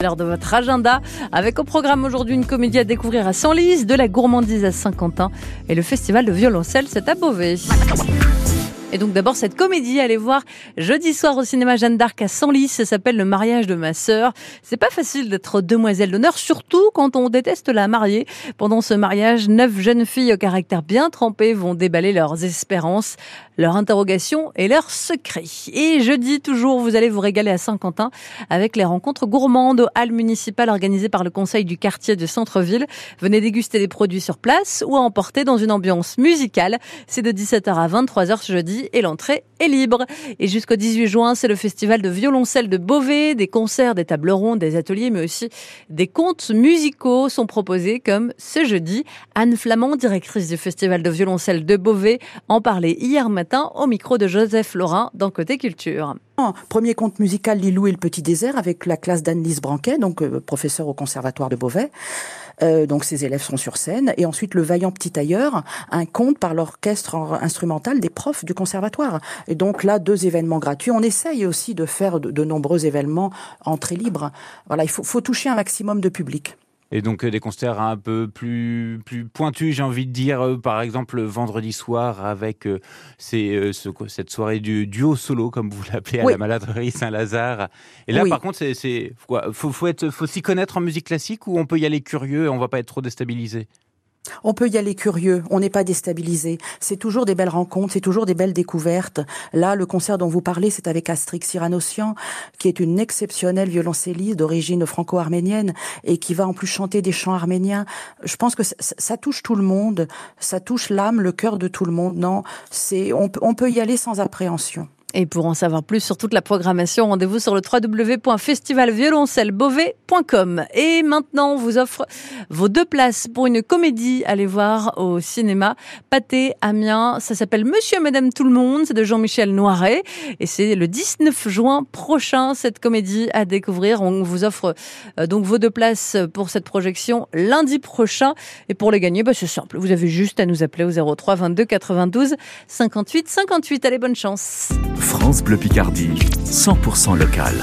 L'heure de votre agenda, avec au programme aujourd'hui une comédie à découvrir à Senlis, de la gourmandise à Saint-Quentin et le festival de violoncelle, c'est à Beauvais. Et donc d'abord cette comédie, allez voir jeudi soir au cinéma Jeanne d'Arc à Senlis, ça s'appelle Le mariage de ma sœur. C'est pas facile d'être demoiselle d'honneur, surtout quand on déteste la mariée. Pendant ce mariage, neuf jeunes filles au caractère bien trempé vont déballer leurs espérances, leurs interrogations et leurs secrets. Et jeudi toujours, vous allez vous régaler à Saint-Quentin avec les rencontres gourmandes aux halles municipales organisées par le conseil du quartier de centre-ville. Venez déguster des produits sur place ou emporter dans une ambiance musicale. C'est de 17h à 23h ce jeudi et l'entrée est libre. Et jusqu'au 18 juin, c'est le festival de violoncelle de Beauvais, des concerts, des tables rondes, des ateliers, mais aussi des contes musicaux sont proposés comme ce jeudi. Anne Flamand, directrice du festival de violoncelle de Beauvais, en parlait hier matin au micro de Joseph Laurin dans Côté Culture. Premier conte musical Lilou et le Petit Désert avec la classe d'Anne-Lise Branquet, donc euh, professeur au conservatoire de Beauvais. Euh, donc ses élèves sont sur scène. Et ensuite le Vaillant Petit Tailleur, un conte par l'orchestre instrumental des profs du conservatoire. Et donc là, deux événements gratuits. On essaye aussi de faire de, de nombreux événements entrée libre. Voilà, il faut, faut toucher un maximum de public. Et donc euh, des concerts un peu plus plus pointus, j'ai envie de dire, euh, par exemple vendredi soir avec euh, ce, cette soirée du duo solo comme vous l'appelez à la Maladrerie Saint-Lazare. Et là par contre c'est c'est faut faut être faut s'y connaître en musique classique ou on peut y aller curieux et on va pas être trop déstabilisé? On peut y aller curieux, on n'est pas déstabilisé. C'est toujours des belles rencontres, c'est toujours des belles découvertes. Là, le concert dont vous parlez, c'est avec Astrix Cyranosian, qui est une exceptionnelle violoncelliste d'origine franco-arménienne et qui va en plus chanter des chants arméniens. Je pense que ça, touche tout le monde, ça touche l'âme, le cœur de tout le monde. Non, c'est on peut y aller sans appréhension. Et pour en savoir plus sur toute la programmation, rendez-vous sur le www.festivalvioloncellebauvet.com. Et maintenant, on vous offre vos deux places pour une comédie. Allez voir au cinéma Pâté Amiens. Ça s'appelle Monsieur et Madame Tout le Monde. C'est de Jean-Michel Noiret. Et c'est le 19 juin prochain, cette comédie à découvrir. On vous offre euh, donc vos deux places pour cette projection lundi prochain. Et pour les gagner, bah, c'est simple. Vous avez juste à nous appeler au 03 22 92 58 58. Allez, bonne chance. France Bleu Picardie, 100% local.